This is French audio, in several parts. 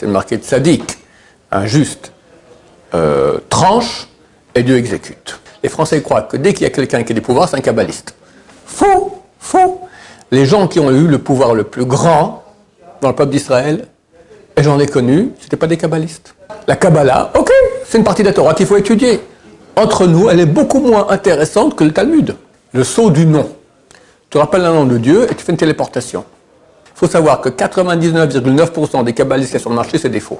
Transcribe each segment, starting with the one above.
c'est marqué tzaddik, un juste, euh, tranche et Dieu exécute. Les Français croient que dès qu'il y a quelqu'un qui a des pouvoirs, c'est un kabbaliste. Faux, faux. Les gens qui ont eu le pouvoir le plus grand dans le peuple d'Israël, et j'en ai connu, ce n'étaient pas des kabbalistes. La Kabbalah, ok, c'est une partie de la Torah qu'il faut étudier. Entre nous, elle est beaucoup moins intéressante que le Talmud. Le saut du nom. Tu rappelles un nom de Dieu et tu fais une téléportation. Il faut savoir que 99,9% des kabbalistes qui sont sur le marché, c'est des faux.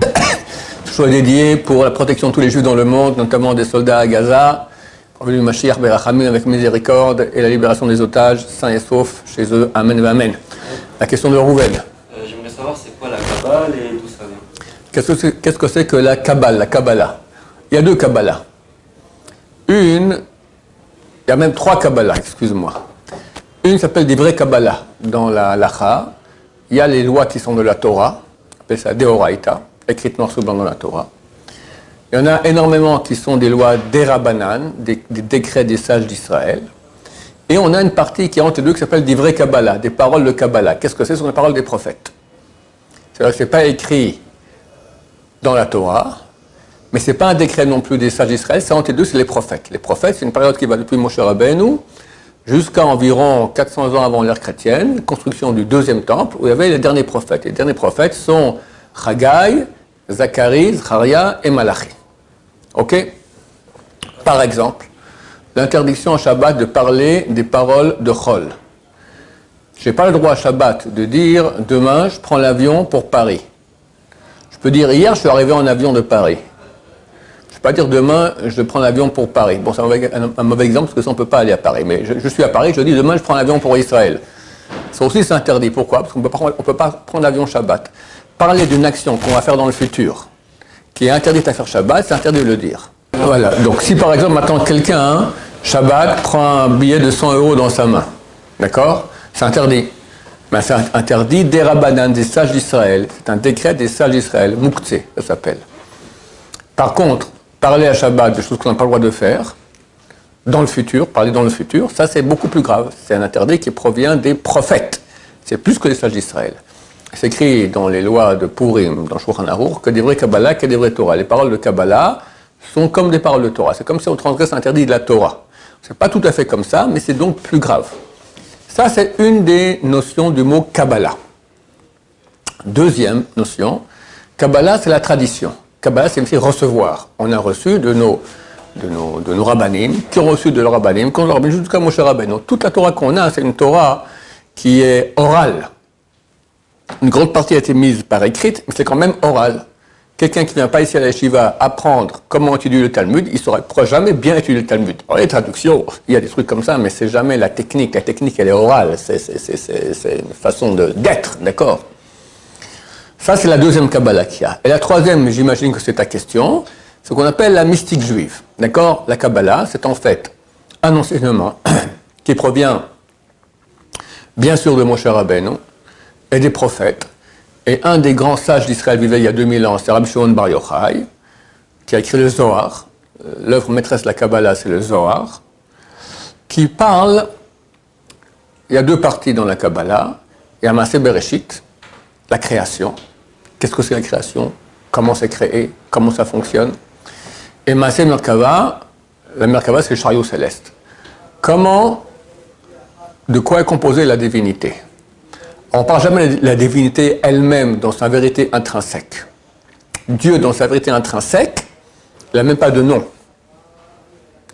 soit dédié pour la protection de tous les juifs dans le monde, notamment des soldats à Gaza, pour le Mashiach Berachamim avec miséricorde et la libération des otages, sains et saufs chez eux. Amen, amen. La question de Rouven. Euh, J'aimerais savoir c'est quoi la Kabbale et d'où ça Qu'est-ce vient. que c'est que, c'est que la Kabbale, la Kabbalah Il y a deux Kabbalah. Une, il y a même trois Kabbalah, excuse-moi. Une s'appelle des vrais Kabbalah dans la Lacha. Il y a les lois qui sont de la Torah, on appelle ça Deoraita écrites noir sur blanc dans la Torah. Il y en a énormément qui sont des lois d'Erabanan, des, des décrets des sages d'Israël. Et on a une partie qui est entre deux qui s'appelle des vrais Kabbalah, des paroles de Kabbalah. Qu'est-ce que c'est? Ce sont les paroles des prophètes. C'est-à-dire que ce n'est pas écrit dans la Torah, mais ce n'est pas un décret non plus des sages d'Israël, c'est entre les deux, c'est les prophètes. Les prophètes, c'est une période qui va depuis Moshe Rabbeinu jusqu'à environ 400 ans avant l'ère chrétienne, construction du deuxième temple, où il y avait les derniers prophètes. Les derniers prophètes sont Chagai, Zacharie, Zacharia et Malachi. Ok? Par exemple, l'interdiction en Shabbat de parler des paroles de Chol. Je n'ai pas le droit à Shabbat de dire demain je prends l'avion pour Paris. Je peux dire hier je suis arrivé en avion de Paris. Pas dire demain je prends l'avion pour Paris. Bon, c'est un, mauvais- exemple parce que ça on ne peut pas aller à Paris. Mais je, suis à Paris, je dis demain je prends l'avion pour Israël. Ça aussi c'est interdit. Pourquoi? Parce qu'on ne peut pas prendre l'avion Shabbat. Parler d'une action qu'on va faire dans le futur, qui est interdite à faire Shabbat, c'est interdit de le dire. Voilà. Donc si par exemple maintenant quelqu'un, hein, Shabbat, prend un billet de 100 euros dans sa main, d'accord? C'est interdit. Mais c'est interdit des rabbanan, des sages d'Israël. C'est un décret des sages d'Israël, Moukhtse, ça s'appelle. Par contre, parler à Shabbat de choses qu'on n'a pas le droit de faire, dans le futur, parler dans le futur, ça c'est beaucoup plus grave. C'est un interdit qui provient des prophètes. C'est plus que les sages d'Israël. C'est écrit dans les lois de Purim, dans Shulchan Aruch, que des vrais Kabbalah, que des vrais Torah. Les paroles de Kabbalah sont comme des paroles de Torah. C'est comme si on transgresse l'interdit de la Torah. C'est pas tout à fait comme ça, mais c'est donc plus grave. Ça, c'est une des notions du mot Kabbalah. Deuxième notion, Kabbalah, c'est la tradition. Kabbalah, c'est aussi recevoir. On a reçu de nos, de nos, de nos qui ont reçu de leurs rabbanim, qui ont rabbanim jusqu'à Moshe Rabbeinu. Toute la Torah qu'on a, c'est une Torah qui est orale. Une grande partie a été mise par écrite, mais c'est quand même oral. Quelqu'un qui vient pas ici à la yeshiva apprendre comment étudier le Talmud, il ne pourra jamais bien étudier le Talmud. Les traductions, il y a des trucs comme ça, mais c'est jamais la technique. La technique, elle est orale. C'est, une façon d'être, d'accord? Ça, c'est la deuxième Kabbalah qu'il y a. Et la troisième, j'imagine que c'est ta question, ce qu'on appelle la mystique juive. D'accord? La Kabbalah, c'est en fait un enseignement qui provient, bien sûr, de Moshe Rabbeinu et des prophètes. Et un des grands sages d'Israël vivait il y a 2000 ans, c'est Rabbi Shimon Bar Yochai, qui a écrit le Zohar. Euh, L'œuvre maîtresse de la Kabbalah, c'est le Zohar, qui parle, il y a deux parties dans la Kabbalah. Il y a Maaseh Bereshit, la création. Qu'est-ce que c'est la création? Comment c'est créé? Comment ça fonctionne? Et Maaseh Merkava, la Merkava, c'est le chariot céleste. Comment, de quoi est composée la divinité? On ne parle jamais de la divinité elle-même dans sa vérité intrinsèque. Dieu, dans sa vérité intrinsèque, il n'a même pas de nom.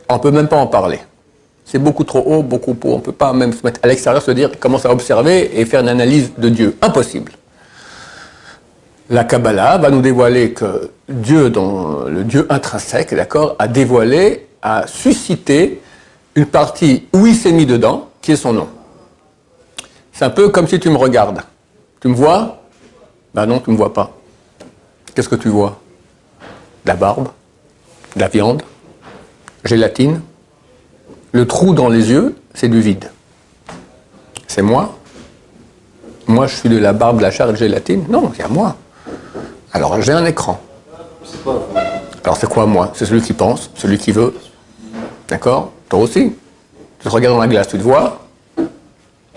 On ne peut même pas en parler. C'est beaucoup trop haut, beaucoup pour. On ne peut pas même se mettre à l'extérieur, se dire, commencer à observer et faire une analyse de Dieu. Impossible. La Kabbalah va nous dévoiler que Dieu, le Dieu intrinsèque, d'accord, a dévoilé, a suscité une partie où il s'est mis dedans, qui est son nom. C'est un peu comme si tu me regardes. Tu me vois? Ben non, tu ne me vois pas. Qu'est-ce que tu vois? De la barbe, de la viande, gélatine. Le trou dans les yeux, c'est du vide. C'est moi? Moi, je suis de la barbe, de la chair et de gélatine Non, c'est à moi. Alors, j'ai un écran. Alors, c'est quoi moi? C'est celui qui pense, celui qui veut. D'accord? Toi aussi. Tu te regardes dans la glace, tu te vois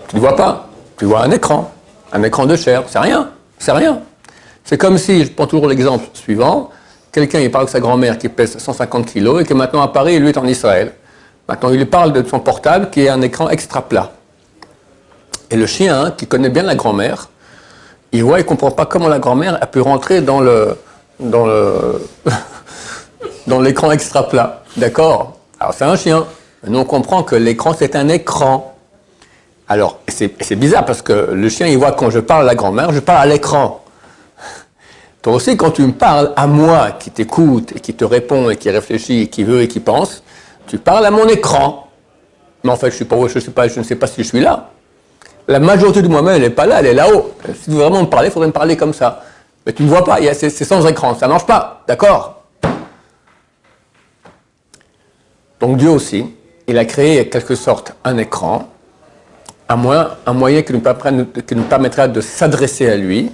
Tu ne vois pas. Tu vois un écran, un écran de chair. C'est rien. C'est rien. C'est comme si, je prends toujours l'exemple suivant, quelqu'un il parle de sa grand-mère qui pèse 150 kilos et que maintenant à Paris, lui est en Israël. Maintenant, il lui parle de son portable qui est un écran extra plat. Et le chien, qui connaît bien la grand-mère, il voit, il comprend pas comment la grand-mère a pu rentrer dans le dans le dans l'écran extra plat. D'accord? Alors c'est un chien. Nous on comprend que l'écran c'est un écran. Alors c'est bizarre parce que le chien il voit quand je parle à la grand-mère, je parle à l'écran. Toi aussi quand tu me parles à moi qui t'écoute et qui te répond et qui réfléchit et qui veut et qui pense, tu parles à mon écran. Mais en fait je, suis pas, je, pas, je ne sais pas si je suis là. La majorité de moi-même elle n'est pas là, elle est là-haut. Si tu veux vraiment me parler, il faudrait me parler comme ça. Mais tu ne vois pas, c'est sans écran, ça ne marche pas, d'accord? Donc Dieu aussi, il a créé en quelque sorte un écran, un moyen, un moyen qui, nous qui nous permettra de s'adresser à lui,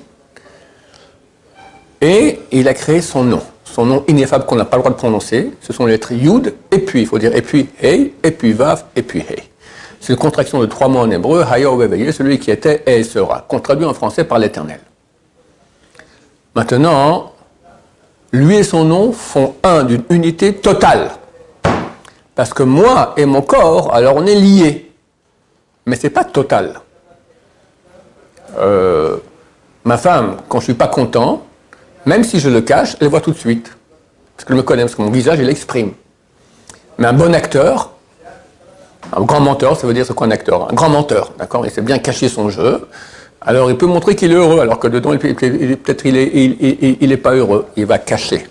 et il a créé son nom, son nom ineffable qu'on n'a pas le droit de prononcer, ce sont les lettres Yud, et puis, il faut dire, et puis Hey, et puis Vav, et puis Hey. C'est une contraction de trois mots en hébreu, Haya celui qui était et sera, traduit en français par l'éternel. Maintenant, lui et son nom font un d'une unité totale. Parce que moi et mon corps, alors on est liés. Mais ce n'est pas total. Euh, ma femme, quand je ne suis pas content, même si je le cache, elle voit tout de suite. Parce qu'elle me connaît, parce que mon visage, il l'exprime. Mais un bon acteur, un grand menteur, ça veut dire ce qu'un acteur Un grand menteur, d'accord Il sait bien cacher son jeu. Alors il peut montrer qu'il est heureux, alors que dedans, peut-être il n'est il pas heureux, il va cacher.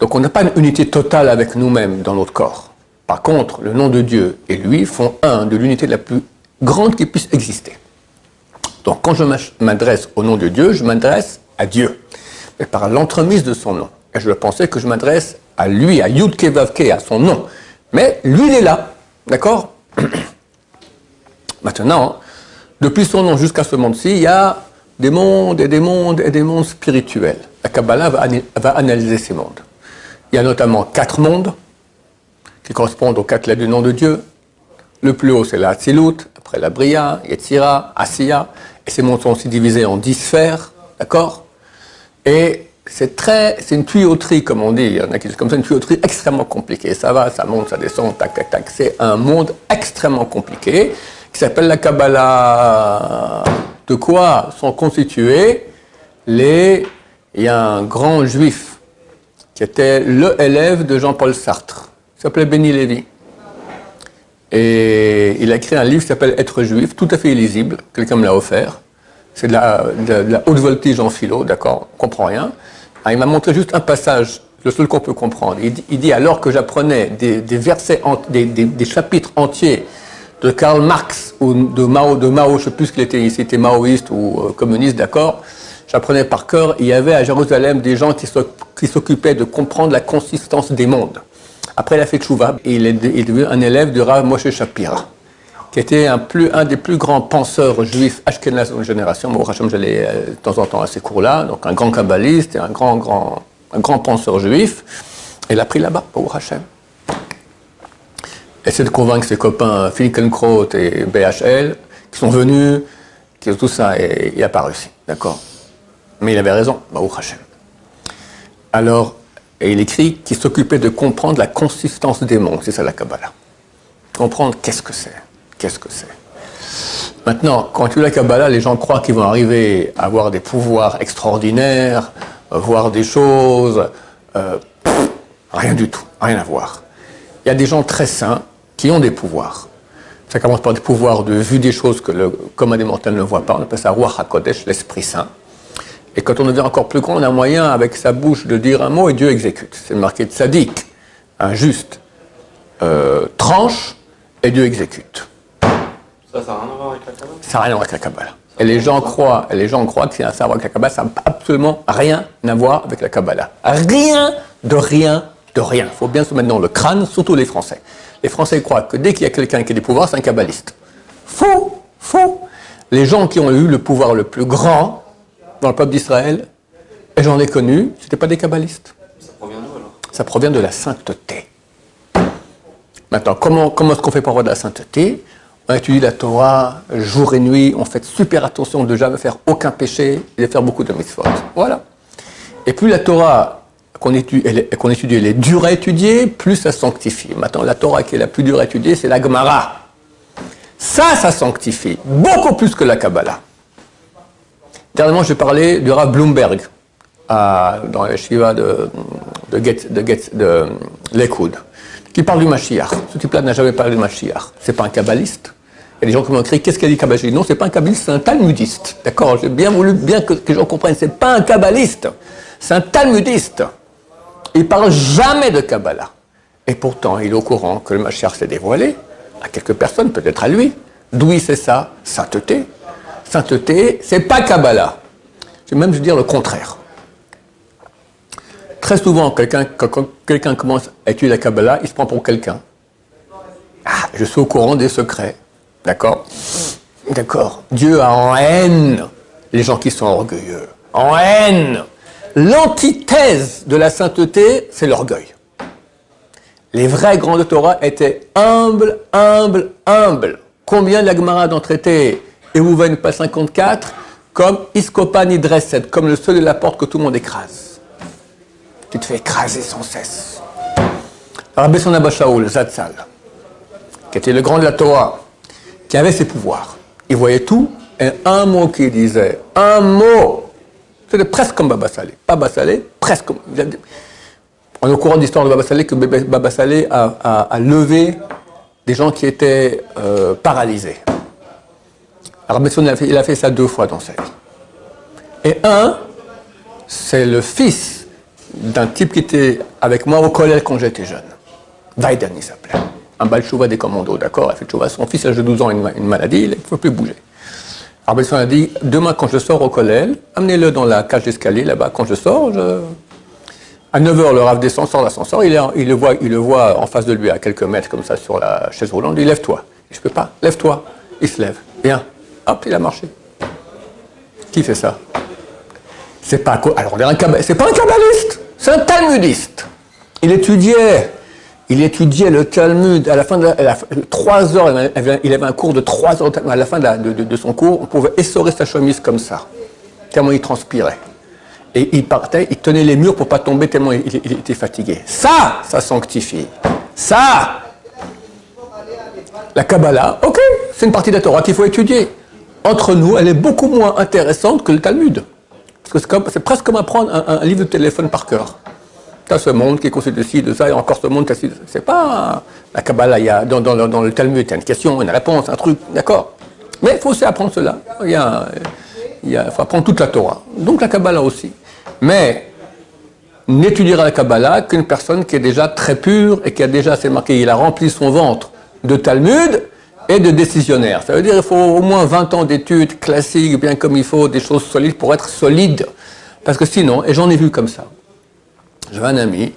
Donc on n'a pas une unité totale avec nous-mêmes dans notre corps. Par contre, le nom de Dieu et lui font un de l'unité la plus grande qui puisse exister. Donc quand je m'adresse au nom de Dieu, je m'adresse à Dieu, mais par l'entremise de son nom. Et je pensais que je m'adresse à lui, à Yud Kevavke, à son nom. Mais lui, il est là. D'accord Maintenant, depuis son nom jusqu'à ce monde-ci, il y a des mondes et des mondes et des mondes spirituels. La Kabbalah va, analyser ces mondes. Il y a notamment quatre mondes qui correspondent aux quatre lettres du nom de Dieu. Le plus haut, c'est la Hatzilut, après la Bria, Yetzira, Asiya. Et ces mondes sont aussi divisés en dix sphères, d'accord? Et c'est très, c'est une tuyauterie, comme on dit. Il y en a qui disent comme ça, une tuyauterie extrêmement compliquée. Ça va, ça monte, ça descend, tac, tac, tac. C'est un monde extrêmement compliqué qui s'appelle la Kabbalah. De quoi sont constitués les. Il y a un grand juif qui était le élève de Jean-Paul Sartre. Il s'appelait Benny Lévy. Et il a écrit un livre qui s'appelle Être juif, tout à fait illisible. Quelqu'un me l'a offert. C'est de la, haute voltige en philo, d'accord On comprend rien. Ah, il m'a montré juste un passage, le seul qu'on peut comprendre. Il, dit alors que j'apprenais des, versets, des chapitres entiers de Karl Marx ou de Mao, de Mao, je sais plus qu'il était, s'il était maoïste ou euh, communiste, d'accord. J'apprenais par cœur. Il y avait à Jérusalem des gens qui s'occupaient de comprendre la consistance des mondes. Après, il a fait Tchouva et il est, devenu un élève de Rav Moshe Shapira, qui était un, des plus grands penseurs juifs ashkenaz de génération. Moi, Hachem, j'allais euh, de temps en temps à ces cours-là. Donc, un grand kabbaliste et un grand, grand, grand penseur juif. Et il a pris là-bas, pour Hachem essaie de convaincre ses copains Finkenkraut et BHL, qui sont venus, qui tout ça, et il n'a pas réussi, d'accord? Mais il avait raison, Baruch Hashem. Alors, et il écrit qu'il s'occupait de comprendre la consistance des mondes, c'est ça la Kabbalah. Comprendre qu'est-ce que c'est, qu'est-ce que c'est? Maintenant, quand tu la Kabbalah, les gens croient qu'ils vont arriver à avoir des pouvoirs extraordinaires, voir des choses, euh, rien du tout, rien à voir. Il y a des gens très sains qui ont des pouvoirs. Ça commence par des pouvoirs de vue des choses que le commun des mortels ne voit pas. On appelle ça Roi HaKodesh, l'Esprit Saint. Et quand on devient encore plus grand, on a moyen, avec sa bouche, de dire un mot et Dieu exécute. C'est marqué de sadique, un juste, euh, tranche et Dieu exécute. Ça, ça n'a rien à voir avec la Kabbalah Ça n'a rien à voir avec la Kabbalah. Et les gens croient, et les gens croient que c'est un savoir avec la Kabbalah, ça n'a absolument rien à voir avec la Kabbalah. Rien de rien de rien. Il faut bien se mettre dans le crâne, surtout les Français. Les Français croient que dès qu'il y a quelqu'un qui a des pouvoirs, c'est un kabbaliste. Faux, faux. Les gens qui ont eu le pouvoir le plus grand dans le peuple d'Israël, et j'en ai connu, ce n'étaient pas des kabbalistes. Ça provient d'où alors? Ça provient de la sainteté. Maintenant, comment, comment est-ce qu'on fait pour avoir de la sainteté? On étudie la Torah jour et nuit, on fait super attention de ne jamais faire aucun péché et de faire beaucoup de mitzvot. Voilà. Et plus la Torah qu'on étudie, étudie, elle est dure à étudier, plus ça sanctifie. Maintenant, la Torah qui est la plus dure à étudier, c'est la Gemara. Ça, ça sanctifie, beaucoup plus que la Kabbalah. Dernièrement, j'ai parlé du Rav Bloomberg dans la Shiva de, de, Get, de, Get, qui parle du Mashiach. Ce type-là n'a jamais parlé du Mashiach. C'est pas un kabbaliste. Il y a des gens qui m'ont écrit Qu'est-ce qu'a dit kabbaliste Non, c'est pas un kabbaliste, c'est un talmudiste. D'accord? J'ai bien voulu bien que, les gens comprennent. C'est pas un kabbaliste, c'est un talmudiste. Il parle jamais de Kabbalah. Et pourtant, il est au courant que le Mashiach s'est dévoilé à quelques personnes, peut-être à lui. D'où il sait ça? Sainteté. Sainteté, c'est pas Kabbalah. Je vais même dire le contraire. Très souvent, quelqu'un, quand quelqu'un commence à étudier la Kabbalah, il se prend pour quelqu'un. Ah, je suis au courant des secrets. D'accord D'accord. Dieu a en haine les gens qui sont orgueilleux. En haine. L'antithèse de la sainteté, c'est l'orgueil. Les vrais grands de Torah étaient humbles, humbles, humbles. Combien de la Gemara d'en traiter Et vous venez pas 54 comme Iskopan Idreset, comme le seul de la porte que tout le monde écrase. Tu te fais écraser sans cesse. Rabbi Son Shaul, Zatzal, qui était le grand de la Torah, qui avait ses pouvoirs. Il voyait tout, et un mot qu'il disait, un mot, c'était presque comme Baba Salé. Baba Salé, presque comme. On est au courant d'histoire de Baba Salé que Baba Salé a, levé des gens qui étaient euh, paralysés. Alors, il il a fait ça deux fois dans sa vie. Et un, c'est le fils d'un type qui était avec moi au collège quand j'étais jeune. Vaiden, il s'appelait. Un balchouva des commandos, d'accord a fait chouva. Son fils, à l'âge de 12 ans, a une, une maladie, il ne peut plus bouger. Alors, Besson a dit Demain, quand je sors au collège, amenez-le dans la cage d'escalier là-bas. Quand je sors, à 9h, le rave descend, sort l'ascenseur. Il, il, le voit, il le voit en face de lui, à quelques mètres, comme ça, sur la chaise roulante. Il dit Lève-toi. Je ne peux pas. Lève-toi. Il se lève. Viens. Hop, il a marché. Qui fait ça? C'est pas alors c'est pas un kabbaliste, c'est un talmudiste. Il étudiait, il étudiait le Talmud à la fin de. Il avait un cours de trois heures. À la fin de, son cours, on pouvait essorer sa chemise comme ça, tellement il transpirait. Et il partait, il tenait les murs pour pas tomber tellement il était fatigué. Ça, ça sanctifie. Ça, la Kabbalah, ok, c'est une partie de la Torah qu'il faut étudier entre nous, elle est beaucoup moins intéressante que le Talmud. C'est presque comme apprendre un, livre de téléphone par cœur. Tu as ce monde qui est constitué de ci, de ça, et encore ce monde, c'est pas la Kabbalah, il y a, dans, dans, dans le Talmud, il y a une question, une réponse, un truc, d'accord Mais il faut aussi apprendre cela. Il, y a, il faut apprendre toute la Torah. Donc la Kabbalah aussi. Mais n'étudiera la Kabbalah qu'une personne qui est déjà très pure et qui a déjà, c'est marqué, il a rempli son ventre de Talmud, et de décisionnaire. Ça veut dire qu'il faut au moins 20 ans d'études classiques, bien comme il faut, des choses solides pour être solide. Parce que sinon, et j'en ai vu comme ça, j'avais un ami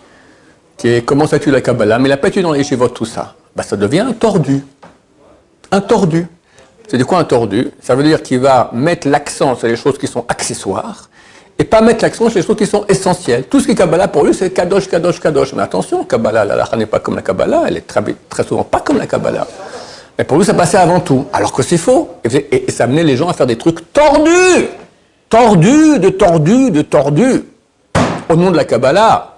qui commence à étudier la Kabbalah, mais il n'a pas étudié dans les yeshivot tout ça. Ben, ça devient un tordu. Un tordu. C'est de quoi un tordu? Ça veut dire qu'il va mettre l'accent sur les choses qui sont accessoires et pas mettre l'accent sur les choses qui sont essentielles. Tout ce qui est Kabbalah pour lui, c'est Kadosh, Kadosh, Kadosh. Mais attention, Kabbalah, la lacha n'est pas comme la Kabbalah, elle est très, très souvent pas comme la Kabbalah. Mais pour lui, ça passait avant tout. Alors que c'est faux. Et, ça amenait les gens à faire des trucs tordus. Tordus, de tordus, de tordus. Au nom de la Kabbalah.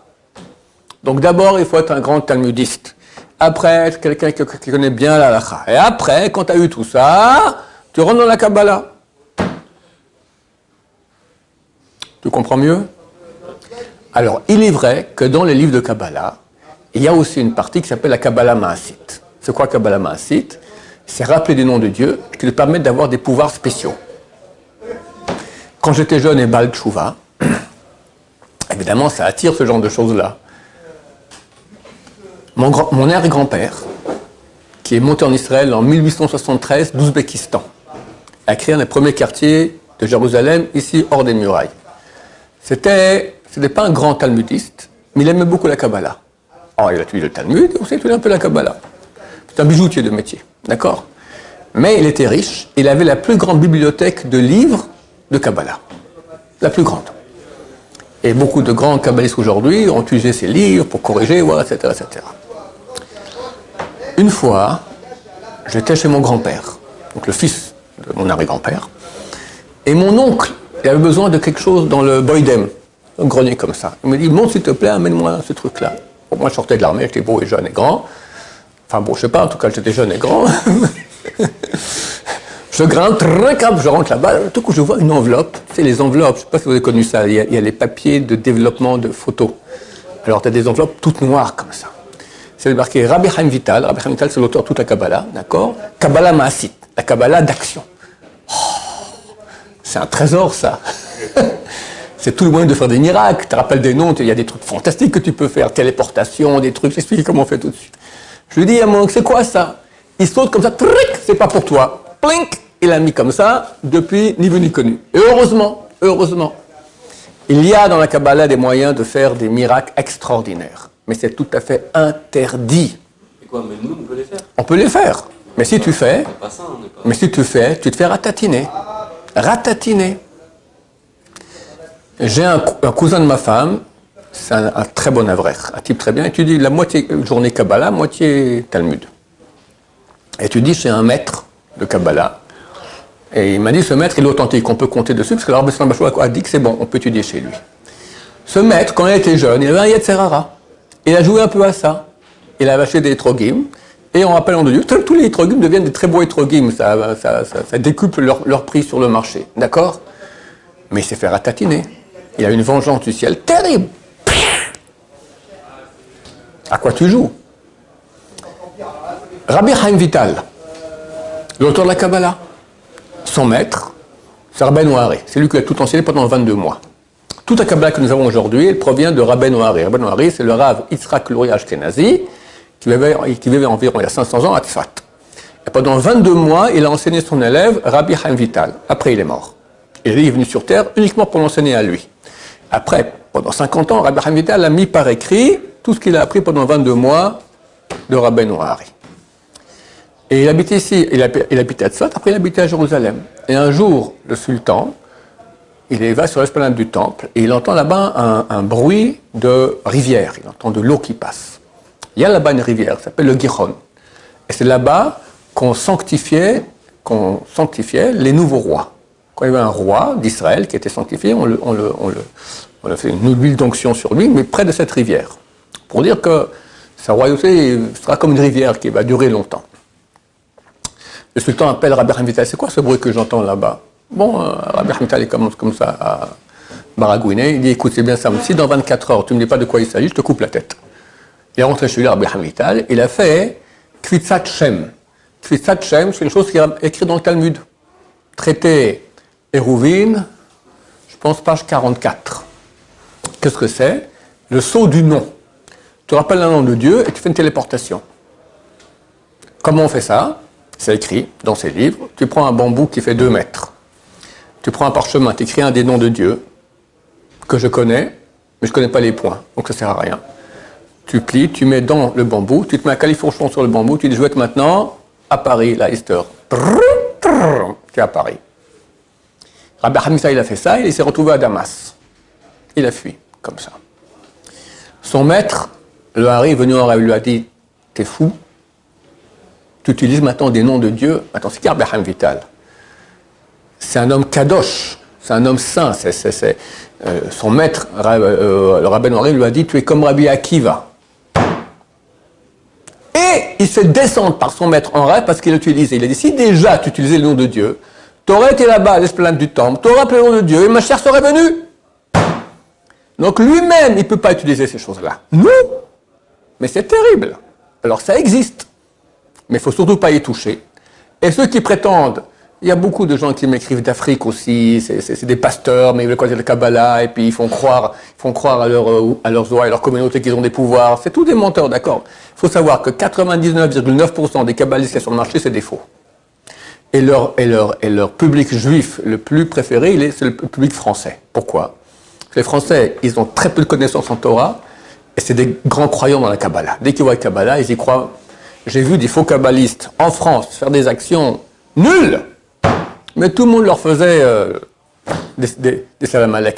Donc d'abord, il faut être un grand talmudiste. Après, quelqu'un qui, connaît bien la lacha. Et après, quand tu as eu tout ça, tu rentres dans la Kabbalah. Tu comprends mieux? Alors, il est vrai que dans les livres de Kabbalah, il y a aussi une partie qui s'appelle la Kabbalah Maasit. C'est quoi Kabbalah Maasit? C'est rappeler des noms de Dieu qui nous permettent d'avoir des pouvoirs spéciaux. Quand j'étais jeune et Bal Tchouva, évidemment, ça attire ce genre de choses-là. Mon, mon arrière-grand-père, qui est monté en Israël en 1873 d'Ouzbékistan, a créé un des premiers quartiers de Jérusalem, ici hors des murailles. C'était, c'était pas un grand talmudiste, mais il aimait beaucoup la Kabbalah. Alors, il a étudié le Talmud, et aussi étudié un peu la Kabbalah. C'est un bijoutier de métier. D'accord Mais il était riche, il avait la plus grande bibliothèque de livres de Kabbalah. La plus grande. Et beaucoup de grands kabbalistes aujourd'hui ont utilisé ces livres pour corriger, voilà, etc., etc. Une fois, j'étais chez mon grand-père, donc le fils de mon arrière-grand-père, et mon oncle, il avait besoin de quelque chose dans le boydem, un grenier comme ça. Il me dit, monte s'il te plaît, amène-moi ce truc-là. Bon, moi, je sortais de l'armée, j'étais beau et jeune et grand. Enfin bon, je sais pas, en tout cas, j'étais jeune et grand. je grimpe, cap, je rentre là-bas, tout coup, je vois une enveloppe. C'est les enveloppes, je sais pas si vous avez connu ça, il y a, les papiers de développement de photos. Alors, tu as des enveloppes toutes noires comme ça. C'est marqué Rabbi Chaim Vital. Rabbi Chaim Vital, c'est l'auteur de toute la Kabbalah, d'accord? Kabbalah Maasit, la Kabbalah d'action. Oh, c'est un trésor, ça. c'est tout le moyen de faire des miracles. Tu rappelles des noms, il y a des trucs fantastiques que tu peux faire, téléportation, des trucs. J'explique comment on fait tout de suite. Je lui dis à mon c'est quoi ça? Il saute comme ça, tric, c'est pas pour toi. Plink, il a mis comme ça, depuis ni vu ni connu. Et heureusement, heureusement, il y a dans la Kabbalah des moyens de faire des miracles extraordinaires. Mais c'est tout à fait interdit. Et quoi, mais nous, on peut les faire? On peut les faire. Mais si tu fais, C'est pas ça, on n'est pas. mais si tu fais, tu te fais ratatiner. Ratatiner. J'ai un cousin de ma femme, c'est un, très bon avraire, un type très bien, étudie la moitié journée Kabbalah, moitié Talmud. Étudie chez un maître de Kabbalah. Et il m'a dit, ce maître, il est authentique, on peut compter dessus, parce que l'Arabie Saoudite a dit que c'est bon, on peut étudier chez lui. Ce maître, quand il était jeune, il avait un Yetzerara. Il a joué un peu à ça. Il a acheté des trogim. Et en rappelant de Dieu, tous les trogim deviennent des très beaux trogim. Ça, ça, ça, ça décuple leur, leur prix sur le marché. D'accord? Mais il s'est fait ratatiner. Il a une vengeance du ciel terrible. À quoi tu joues Rabbi Chaim Vital, l'auteur de la Kabbalah, son maître, c'est Rabbi Noiré. C'est lui qui a tout enseigné pendant 22 mois. Toute la Kabbalah que nous avons aujourd'hui, elle provient de Rabbi Noiré. Rabbi Noiré, c'est le Rav Yitzhak Luria Ashkenazi, qui vivait, vivait environ il y a 500 ans à Tzfat. Et pendant 22 mois, il a enseigné son élève, Rabbi Chaim Vital. Après, il est mort. Il est venu sur Terre uniquement pour l'enseigner à lui. Après, pendant 50 ans, Rabbi Chaim Vital a mis par écrit tout ce qu'il a appris pendant 22 mois de Rabbi Noiré. Et il habitait ici, il, habi- il habitait à Tzfat, après il habitait à Jérusalem. Et un jour, le sultan, il va sur l'esplanade du temple et il entend là-bas un, bruit de rivière. Il entend de l'eau qui passe. Il y a là-bas une rivière, ça s'appelle le Gihon. Et c'est là-bas qu'on sanctifiait, les nouveaux rois. Quand il y avait un roi d'Israël qui était sanctifié, on, le, fait une huile d'onction sur lui, mais près de cette rivière. Pour dire que sa royauté sera comme une rivière qui va durer longtemps. Le sultan appelle Rabbi Hamita, c'est quoi ce bruit que j'entends là-bas? Bon, euh, Rabbi Hamita, il commence comme ça à baragouiner. Il dit, écoute, c'est bien ça, si dans 24 heures, tu ne me dis pas de quoi il s'agit, je te coupe la tête. Il est rentré chez lui, Rabbi Hamita, il a fait Kvitsat Shem. Shem, c'est une chose qui est écrite dans le Talmud. Traité Hérouvine, je pense page 44. Qu'est-ce que c'est? Le sceau du nom. Tu rappelles un nom de Dieu et tu fais une téléportation. Comment on fait ça? C'est écrit dans ces livres. Tu prends un bambou qui fait 2 mètres. Tu prends un parchemin, tu écris un des noms de Dieu que je connais, mais je ne connais pas les points, donc ça ne sert à rien. Tu plies, tu mets dans le bambou, tu te mets un califourchon sur le bambou, tu dis je vais être maintenant à Paris, là, Easter. Tu es à Paris. Rabbi Hamisa, il a fait ça, il s'est retrouvé à Damas. Il a fui, comme ça. Son maître, le Hari, est venu en rêve, lui a dit T'es fou Tu utilises maintenant des noms de Dieu. Attends, c'est Haim Vital? C'est un homme kadosh, c'est un homme saint. c'est- euh, son maître, euh, le rabbin Noiré, lui a dit Tu es comme Rabbi Akiva. Et il se descendre par son maître en rêve parce qu'il l'utilisait. Il a dit Si déjà tu utilisais le nom de Dieu, tu aurais été là-bas à l'esplanade du temple, tu aurais appelé le nom de Dieu et ma chair serait venue. Donc lui-même, il ne peut pas utiliser ces choses-là. Nous Mais c'est terrible. Alors ça existe. Mais il faut surtout pas y toucher. Et ceux qui prétendent, il y a beaucoup de gens qui m'écrivent d'Afrique aussi, c'est- des pasteurs, mais ils veulent quoi dire le Kabbalah, et puis ils font croire, ils font croire à, euh, à leurs oies et à leur communauté qu'ils ont des pouvoirs. C'est tous des menteurs, d'accord Il faut savoir que 99,9% des kabbalistes qui sont sur le marché, c'est des faux. Et leur, public juif le plus préféré, c'est le public français. Pourquoi? Les Français, ils ont très peu de connaissances en Torah, et c'est des grands croyants dans la Kabbalah. Dès qu'ils voient la Kabbalah, ils y croient. J'ai vu des faux kabbalistes en France faire des actions nulles, mais tout le monde leur faisait euh, des, des, des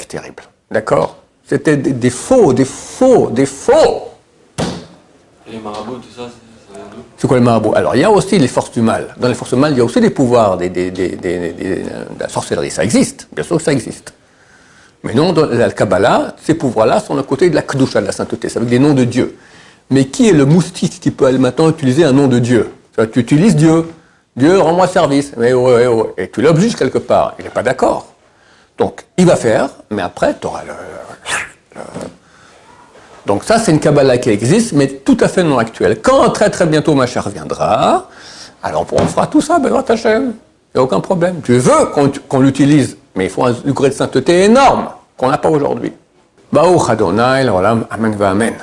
terribles. D'accord? C'était des, des faux, des faux, des faux. Et les marabouts, tout ça, c'est- quoi le marabout Alors, il y a aussi les forces du mal. Dans les forces du mal, il y a aussi des pouvoirs des, des- des- des- des- de la sorcellerie. Ça existe, bien sûr que ça existe. Mais non, dans la Kabbalah, ces pouvoirs-là sont le côté de la Kedusha, de la sainteté, c'est avec des noms de Dieu. Mais qui est le moustiste qui peut maintenant utiliser un nom de Dieu? Tu utilises Dieu. Dieu, rends-moi service. Mais. Et tu l'obliges quelque part. Il n'est pas d'accord. Donc, il va faire, mais après, tu auras le, Donc ça, c'est une Kabbalah qui existe, mais tout à fait non actuelle. Quand très très bientôt ma chère reviendra, alors on fera tout ça, Bezrat Hashem. Il n'y a aucun problème. Tu veux qu'on l'utilise, mais il faut un degré de sainteté énorme qu'on n'a pas aujourd'hui. Baruch Adonai, l'olam, amen va amen.